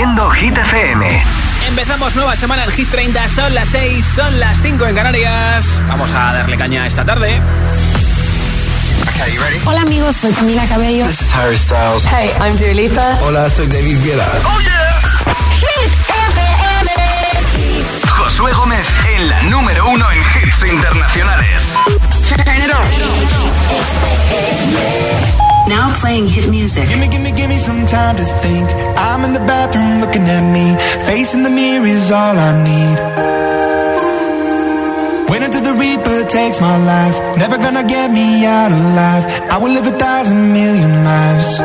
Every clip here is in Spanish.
Haciendo Hit FM. Empezamos nueva semana en Hit 30. Son las 6, son las 5 en Canarias. Vamos a darle caña esta tarde. Okay, you ready? Hola amigos, soy Camila Cabello. This is Harry Styles. Hey, I'm Dua Lipa. Hola, soy David Guetta. ¡Oh, yeah! Hit FM. Josué Gómez en la número uno en hits internacionales. Turn it on. Now playing hit music. Gimme, gimme, gimme some time to think. I'm in the bathroom looking at me. Facing the mirror is all I need. Wait until the Reaper takes my life. Never gonna get me out alive. I will live a thousand million lives.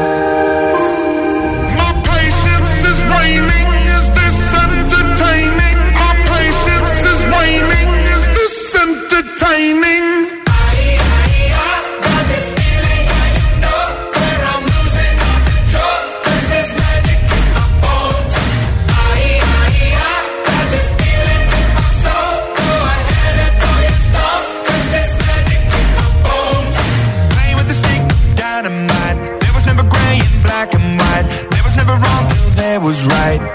My patience is waning, is this entertaining? My patience is waning. Is this entertaining? Right.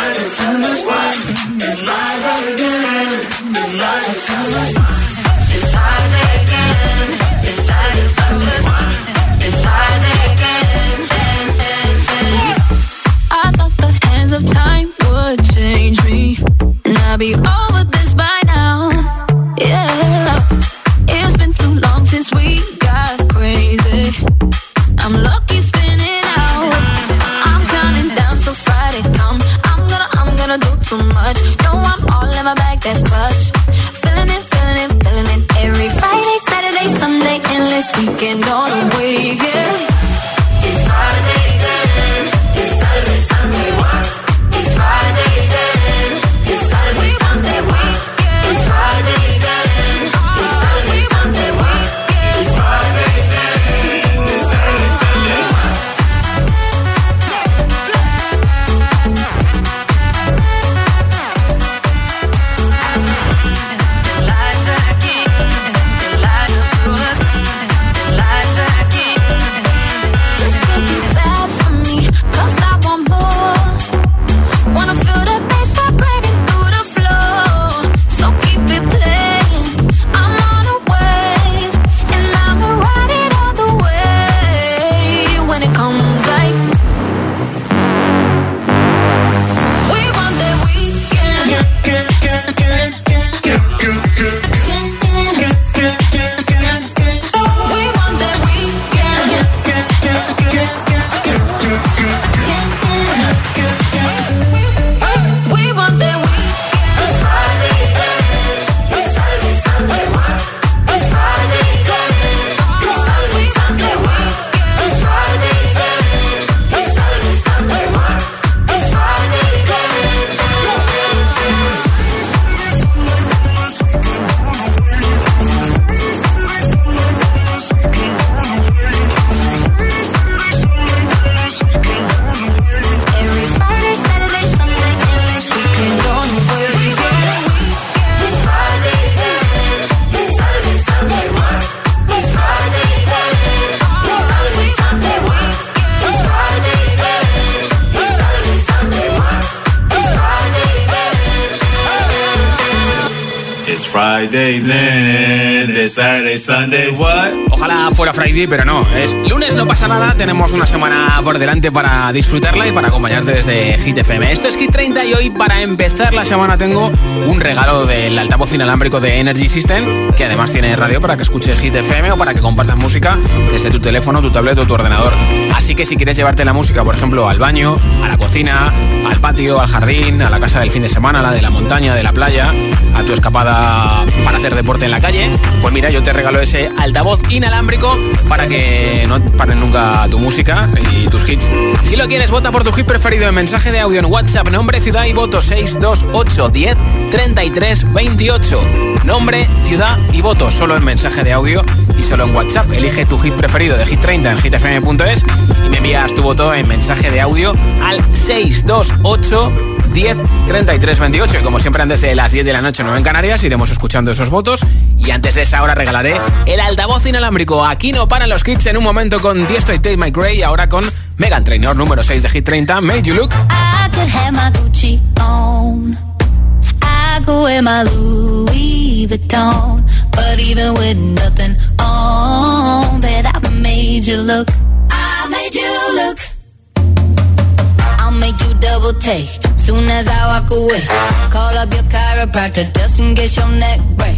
Sunday, what? Ojalá fuera Friday, pero no. Delante para disfrutarla y para acompañarte desde Hit FM. Esto es Hit 30 y hoy, para empezar la semana, tengo un regalo del altavoz inalámbrico de Energy System, que además tiene radio para que escuches Hit FM o para que compartas música desde tu teléfono, tu tablet o tu ordenador. Así que si quieres llevarte la música, por ejemplo, al baño, a la cocina, al patio, al jardín, a la casa del fin de semana, la de la montaña, de la playa, a tu escapada para hacer deporte en la calle, pues mira, yo te regalo ese altavoz inalámbrico para que no paren nunca tu música y tus Si lo quieres, vota por tu hit preferido en mensaje de audio en WhatsApp, nombre, ciudad y voto 628 10 33 28. Nombre, ciudad y voto solo en mensaje de audio y solo en WhatsApp. Elige tu hit preferido de Hit 30 en hitfm.es y me envías tu voto en mensaje de audio al 628 10 33 28. Y como siempre, antes de las 10 de la noche, 9 en Canarias, iremos escuchando esos votos. Y antes de esa hora regalaré el altavoz inalámbrico. Aquí no paran los kits en un momento con Tiesto y Tate My Gray. Ahora con Megan Trainor número 6 de Hit 30, Made You Look. I could have my Gucci on. I go wear my Louis Vuitton, but even with nothing on, bet I made you look. I made you look. I'll make you double take soon as I walk away. Call up your chiropractor just in case your neck break.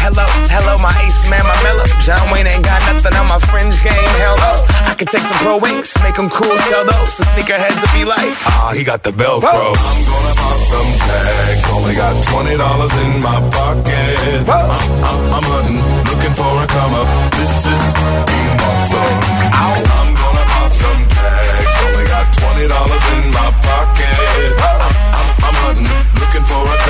Hello, hello, my ace man, my mellow. John Wayne ain't got nothing on my fringe game. Hell no. I could take some pro wings, make them cool, sell those. The sneakerheads will be like, ah, he got the Velcro. I'm gonna pop some tags. Only got twenty dollars in my pocket. I'm, I'm, I'm hunting, looking for a come up. This is being awesome. I'm gonna pop some tags. Only got twenty dollars in my pocket. I'm, I'm, I'm hunting, looking for a come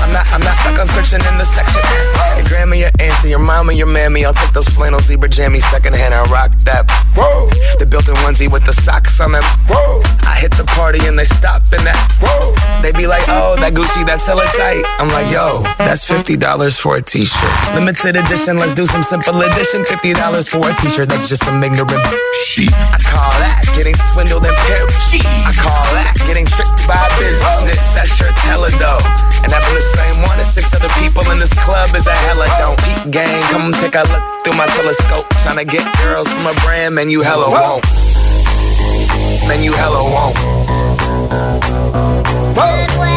I'm not, I'm not stuck on searching in the section. Your grandma, your auntie, your mama, your mammy. I'll take those flannel zebra jammies secondhand and rock that. Whoa. The built-in onesie with the socks on them. That Gucci, that's hella tight. I'm like, yo, that's $50 for a t-shirt. Limited edition, let's do some simple edition. $50 for a t-shirt, that's just some ignorant. I call that getting swindled and pimped. I call that getting tricked by business. That shirt's hella dope. And having the same one as six other people in this club is a hella don't. Peep gang, come take a look through my telescope. Tryna get girls from a brand, man, you hella won't. then you hella won't. Goodwill.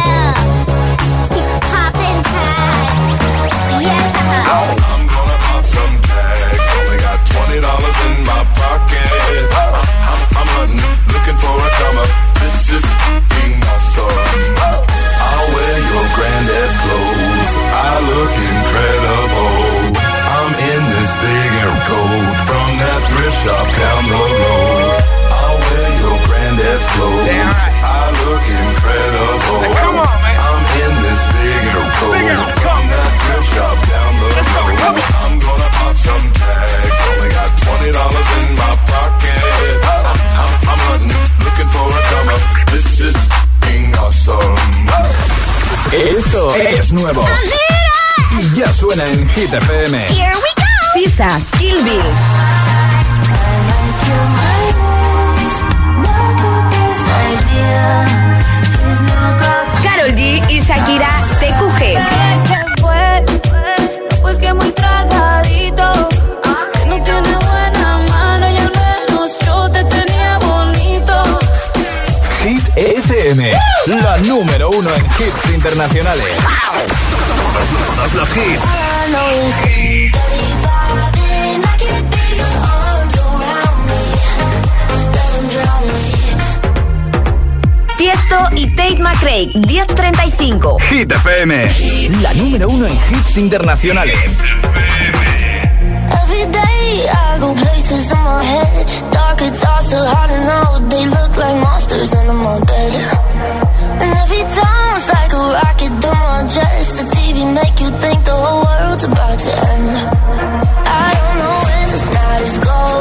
Shop down the road. I'll wear your granddad's clothes. Damn right. I look incredible. Now come on, man. I'm in this big air coat Big air coat. from that thrift shop down the Let's go, road. come on. I'm gonna pop some tags. Only got twenty dollars in my pocket. I'm, I'm, I'm hunting, looking for a. This is being awesome. Esto es nuevo. Y ya suena en Hit FM. Here we go. Sisa, Kill Bill. Carol G y Shakira, TQG. pues que muy tragadito. No tiene buena mano y al menos yo te tenía bonito. Hit FM, la número uno en hits internacionales. Todos los hits. Tiesto y Tate McRae, 1035. Hit FM, la número uno en hits internacionales. Every day I go places in my head. Darker thoughts are hard to know. They look like monsters under my bed. And every time it's like a rocket through my chest. The TV make you think the whole world's about to end. I don't know where this night is going.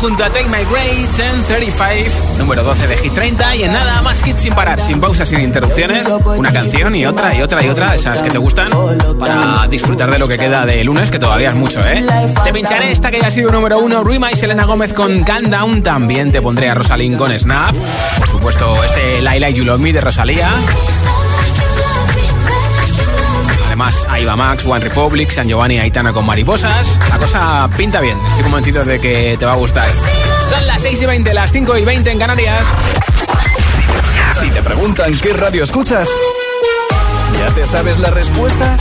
Junto a Take My Grade 1035, número 12 de Hit 30 y en nada más hits sin parar, sin pausas, sin interrupciones, una canción y otra y otra y otra esas que te gustan para disfrutar de lo que queda de lunes, que todavía es mucho, ¿eh? Te pincharé esta que ya ha sido número uno, Rima y Selena Gómez con Calm Down, también te pondré a Rosalind con Snap, por supuesto este Laila y You Love Me de Rosalía. Además, ahí va Max, One Republic, San Giovanni y Aitana con mariposas. La cosa pinta bien, estoy convencido de que te va a gustar. Son las 6 y 20, las 5 y 20 en Canarias. Si te preguntan qué radio escuchas, ¿ya te sabes la respuesta?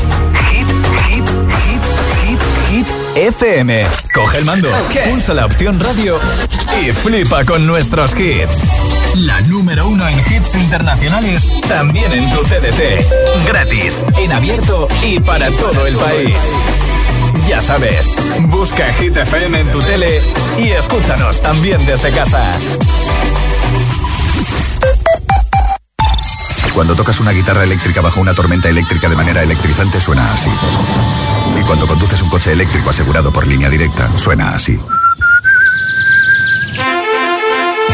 Hit, hit, hit, hit, hit FM. Coge el mando, pulsa la opción radio y flipa con nuestros hits. La número uno en hits internacionales, también en tu CDT. Gratis, en abierto y para todo el país. Ya sabes, busca Hit FM en tu tele y escúchanos también desde casa. Cuando tocas una guitarra eléctrica bajo una tormenta eléctrica de manera electrizante suena así. Y cuando conduces un coche eléctrico asegurado por línea directa, suena así.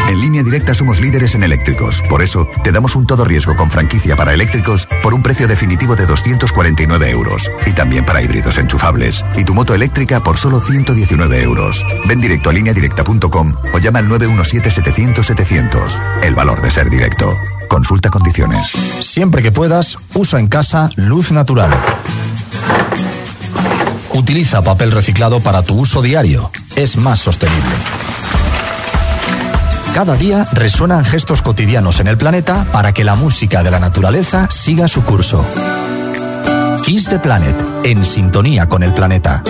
En línea directa somos líderes en eléctricos. Por eso, te damos un todo riesgo con franquicia para eléctricos por un precio definitivo de 249 euros. Y también para híbridos enchufables. Y tu moto eléctrica por solo 119 euros. Ven directo a lineadirecta.com o llama al 917-700-700. El valor de ser directo. Consulta condiciones. Siempre que puedas, usa en casa luz natural. Utiliza papel reciclado para tu uso diario. Es más sostenible. Cada día resuenan gestos cotidianos en el planeta para que la música de la naturaleza siga su curso. Kiss the Planet, en sintonía con el planeta.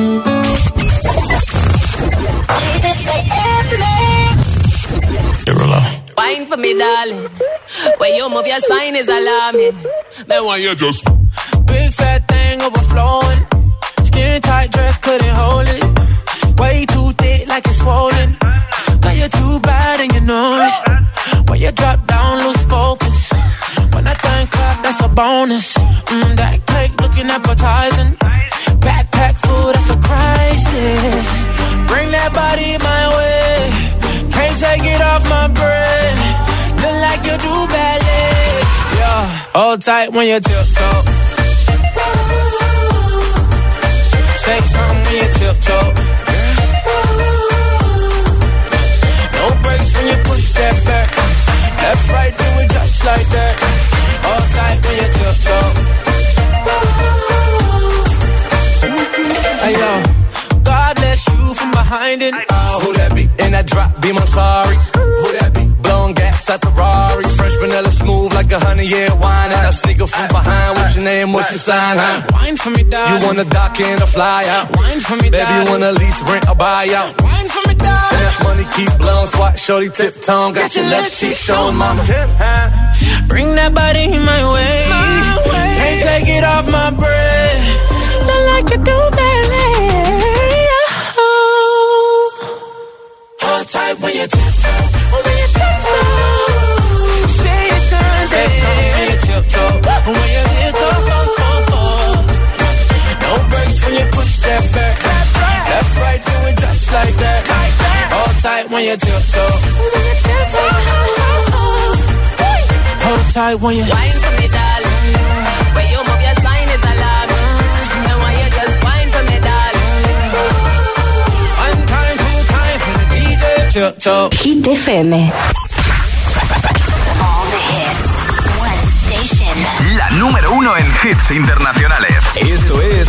Wine for me, darling. When you move your spine is alarming. Then why you just Big fat thing overflowing. Skin tight dress couldn't hold it. Way too thick like it's swollen. You're too bad and you know it. When you drop down, lose focus. When I think clap, that's a bonus. Mm, that cake looking appetizing. Backpack full, that's a crisis. Bring that body my way. Can't take it off my brain. Look like you do ballet. Yeah, hold tight when you tiptoe. Say something when you tiptoe. When you push that back. Left, right, do it just like that. Hold tight when you tiptoe. Hey yo, God bless you from behind it. Oh, who that be? In that drop, be my sorry. Who that be? Blowing gas at the Rari. Fresh vanilla smooth like a honey, yeah, wine. And I sneak up from behind. What's your name? What's your sign, huh? Wine for me, darling. You wanna dock in a fly out? Wine for me, Baby, you wanna lease, rent, or buy out? Wine for me, And darling. that money keep blowing, swat, shorty, tip tongue. Got your left cheek showing, mama. Tip? Bring that body in my way. Can't take it off my breath. Look like you do ballet. Oh. Hold tight when you tiptoe. When you tiptoe. Say your sign, when you tiptoe. When you tiptoe. Oh, oh. No breaks when you push that back. Left, right, do it just like that. Hold tight when you tiptoe. When you tiptoe. Hold tight when you Wine for me, darling. When you move your spine is alarming. And why you just wine for me, darling. One time, two time for the DJ tiptoe. Hit FM. All the hits. One station. La número uno en hits internacionales. Esto es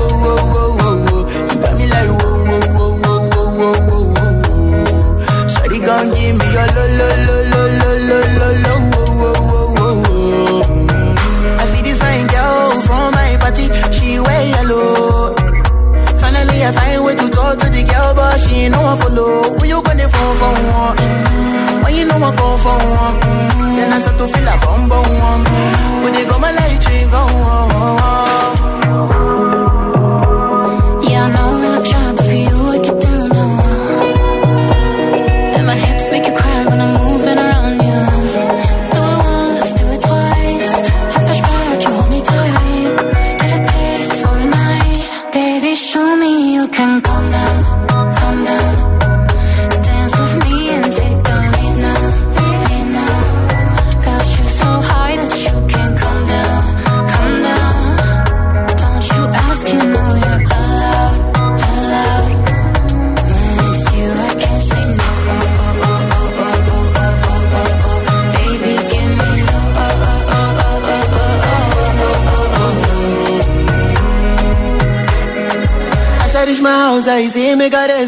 I see this fine girl from my party, she wear yellow. Finally, I find way to talk to the girl, but she ain't no one follow. Who you gonna phone for one? When you know I call for then I start to feel a bum bum. When they go my light, you go. House, I see me got a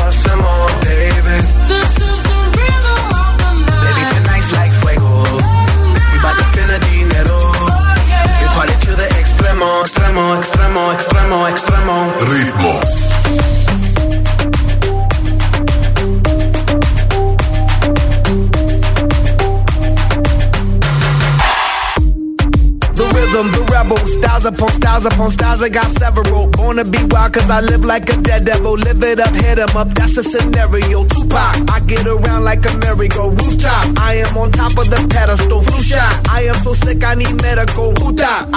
extremo, extremo, extremo, extremo, extremo. Ritmo. The rhythm, the rebel, styles upon styles upon styles, I got several. Born to be wild, cause I live like a dead devil. Live it up, hit 'em up, that's a scenario. Tupac, I get around like a merry-go rooftop. I am on top of the pedestal, flu shot. I am so sick, I need medical. Huta,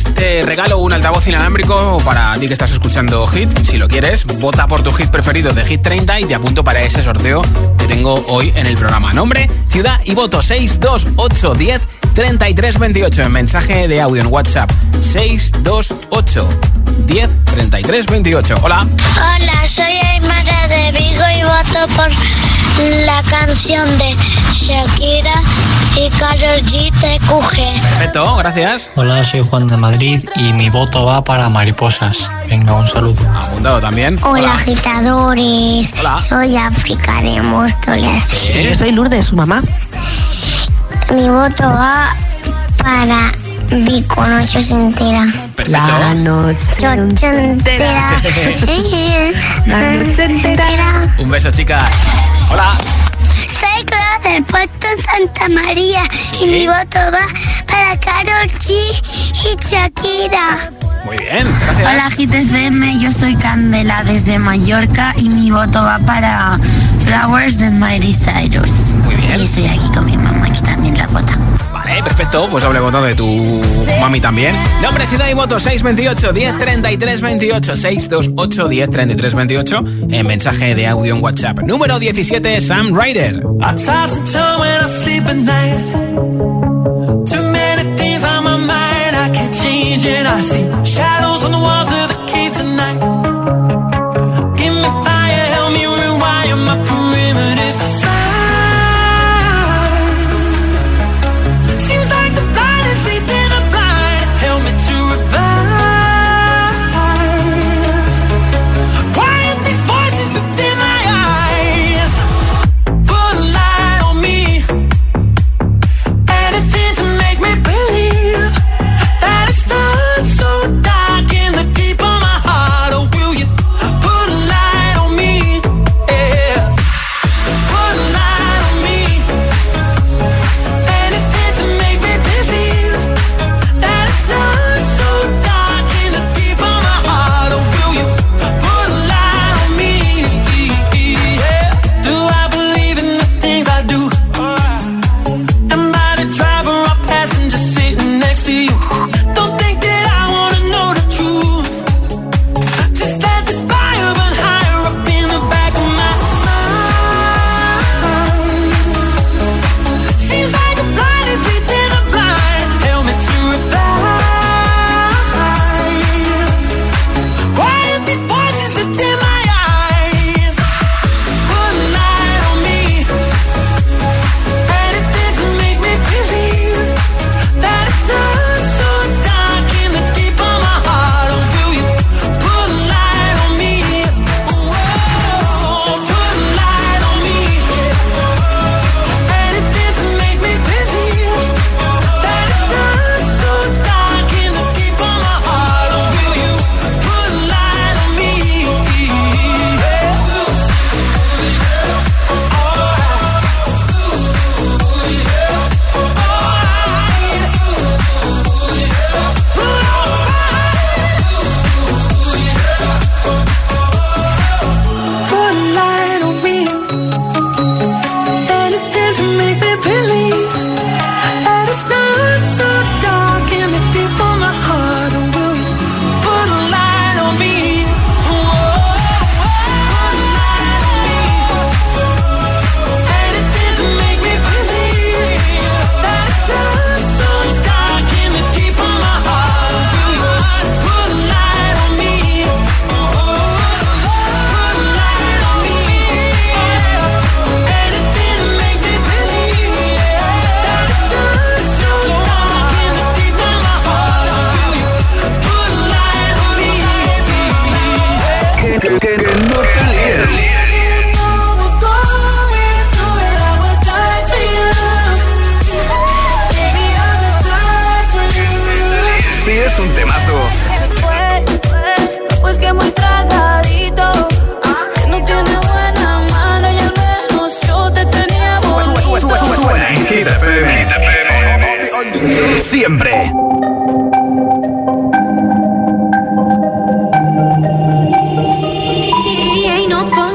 Además te regalo un altavoz inalámbrico para ti que estás escuchando Hit. Si lo quieres, vota por tu hit preferido de Hit 30 y te apunto para ese sorteo que tengo hoy en el programa. Nombre, ciudad y voto 62810 3328 en mensaje de audio en WhatsApp 628 10 33 28. Hola. Hola, soy Aymara de Vigo y voto por la canción de Shakira y Karol G TQG. Perfecto, gracias. Hola, soy Juan de Madrid y mi voto va para mariposas. Venga, un saludo. Apuntado también. Hola, agitadores. Soy África de Móstoles. Yo soy Lourdes, su mamá. Mi voto va para Vico Noche entera. Perfecto. La noche entera. La noche entera. Un beso, chicas. Hola. Soy Clara del puerto Santa María y mi voto va para Karol G y Shakira. Muy bien, gracias. Hola GTFM, yo soy Candela desde Mallorca y mi voto va para Flowers de Miley Cyrus. Muy bien. Y estoy aquí con mi mamá que también la vota. Vale, perfecto. Pues doble voto de tu mami también. Nombre, ciudad y voto 628 1033 28 628 1033 28 en mensaje de audio en WhatsApp. Número 17, Sam Ryder. I toss and turn when I sleep at night. Too many things on my mind, I can't change it. I see shadows on the walls of the cave tonight.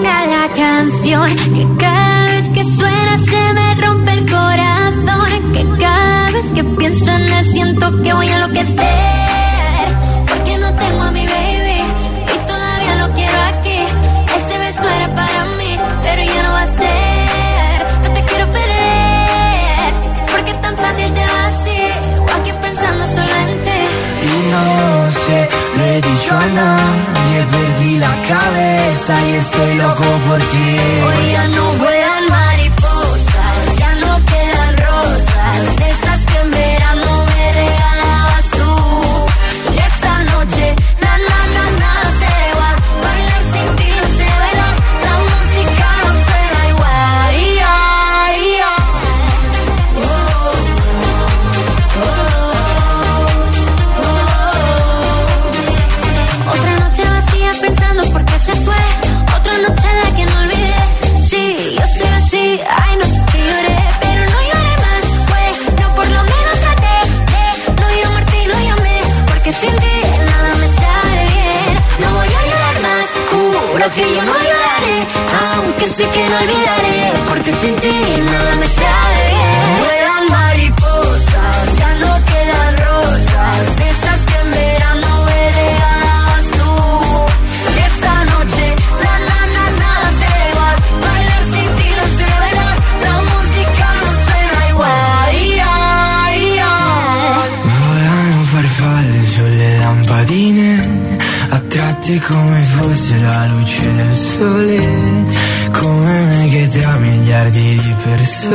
La canción que cada vez que suena se me rompe el corazón que cada vez que pienso en él siento que voy a enloquecer porque no tengo a mi baby y todavía lo quiero aquí ese beso era para mí pero ya no va a ser no te quiero perder porque tan fácil te va así o aquí pensando solo en ti Y no sé, lo he dicho a nadie, perdí la cabeza y estoy loco por ti. Hoy ya no vuelan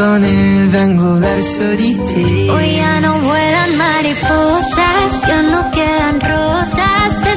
persone vengo te. Hoy ya no vuelan mariposas, ya no quedan rosas, de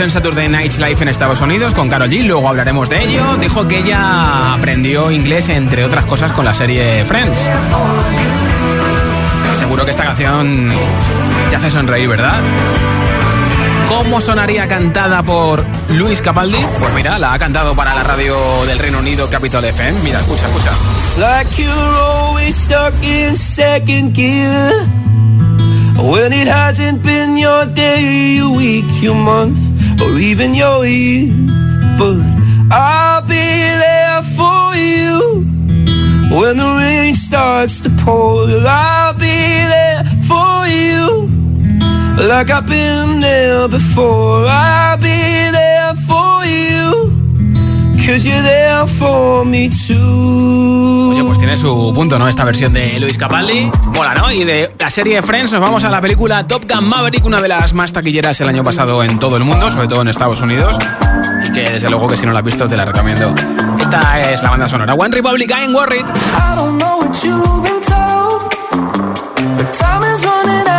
televisión Saturday Night Live en Estados Unidos con Carol G. Luego hablaremos de ello. Dijo que ella aprendió inglés, entre otras cosas, con la serie Friends. Seguro que esta canción te hace sonreír, ¿verdad? ¿Cómo sonaría cantada por Luis Capaldi? Pues mira, la ha cantado para la radio del Reino Unido Capital FM. Mira, escucha, escucha. Or even your year. But I'll be there for you. When the rain starts to pour, I'll be there for you. Like I've been there before, I'll be there for you. Oye, pues tiene su punto, ¿no? Esta versión de Luis Capaldi. Mola, ¿no? Y de la serie Friends nos vamos a la película Top Gun Maverick, una de las más taquilleras el año pasado en todo el mundo, sobre todo en Estados Unidos. Y que desde luego que si no la has visto te la recomiendo. Esta es la banda sonora. One Republic, I'm worried. I don't know what you've been told, but time is running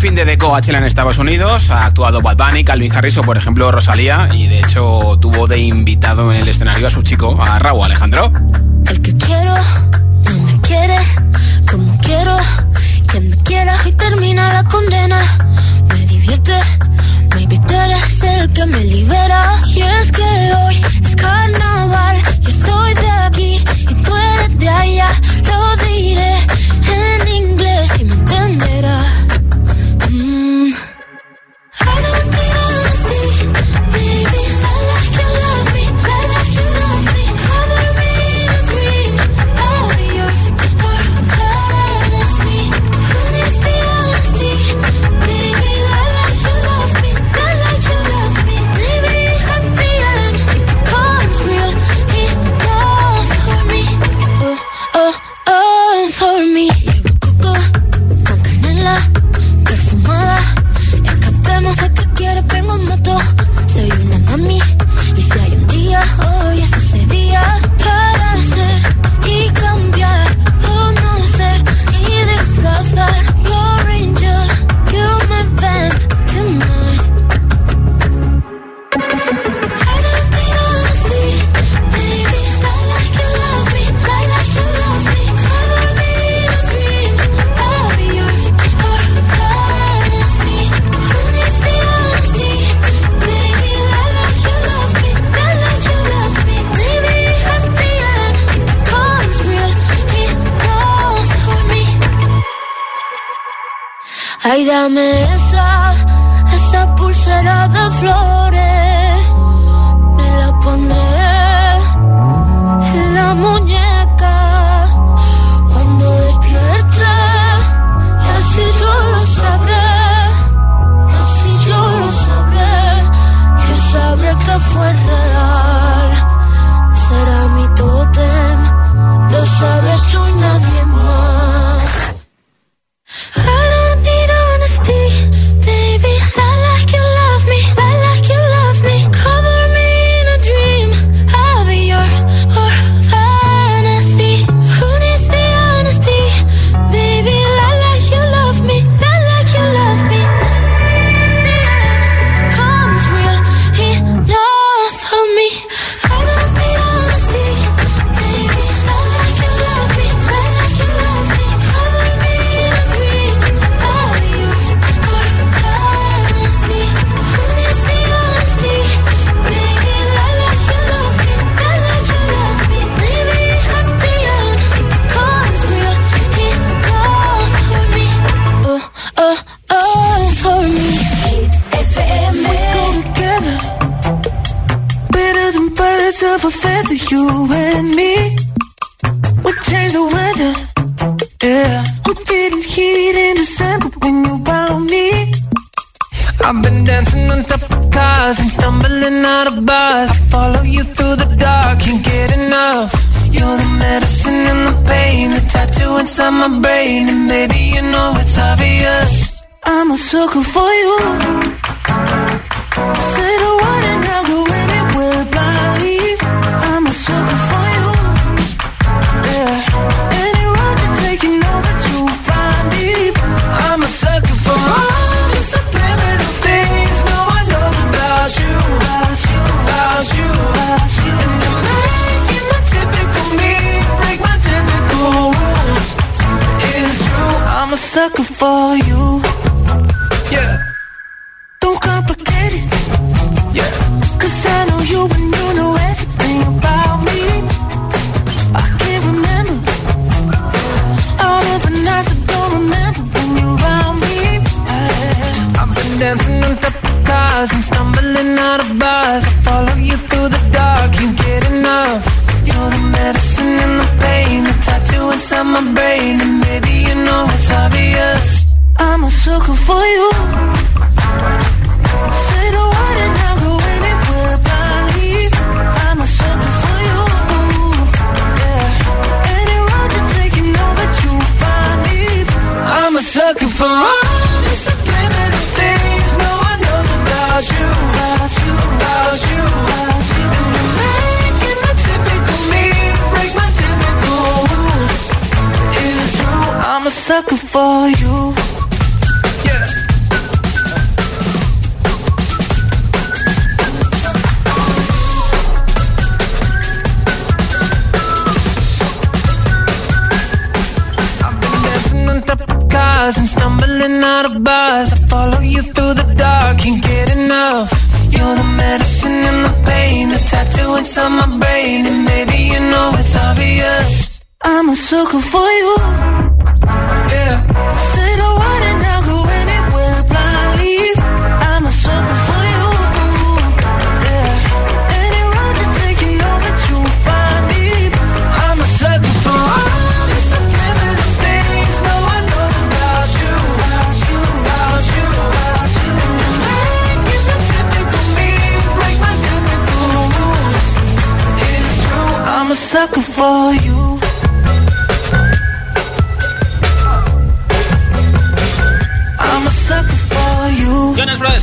fin de Deco HL en Estados Unidos. Ha actuado Bad Bunny, Calvin Harris o, por ejemplo, Rosalía. Y de hecho, tuvo de invitado en el escenario a su chico, a Raúl Alejandro. El que quiero no me quiere como quiero. Que me quiera y termina la condena. Me divierte, me invitarás el que me libera. Y es que hoy es carnaval. Yo estoy Mírame esa, esa pulsera de flor. sucker for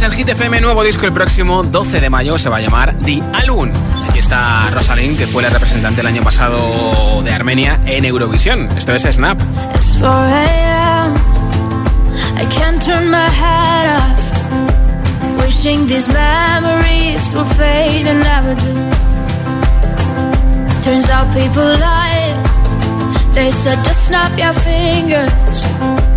en Hit FM, nuevo disco el próximo 12 de mayo, se va a llamar The Alun. Aquí está Rosalind, que fue la representante el año pasado de Armenia en Eurovisión. Esto es Snap. Turns out people lie. They said just snap your fingers.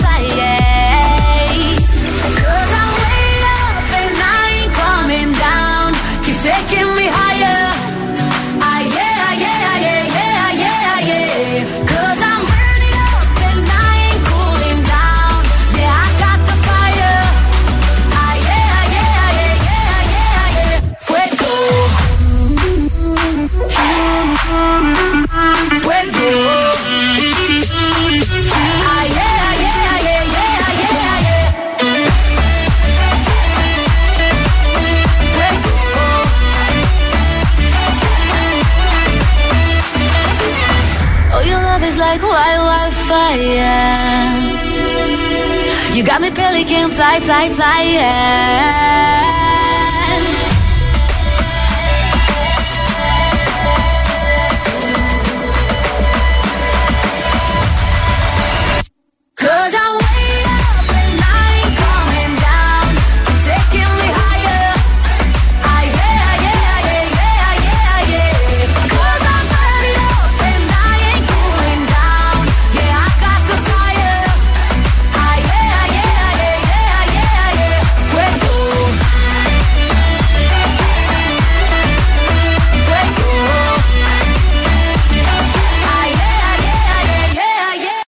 I'm a pelican, fly, fly, fly, yeah.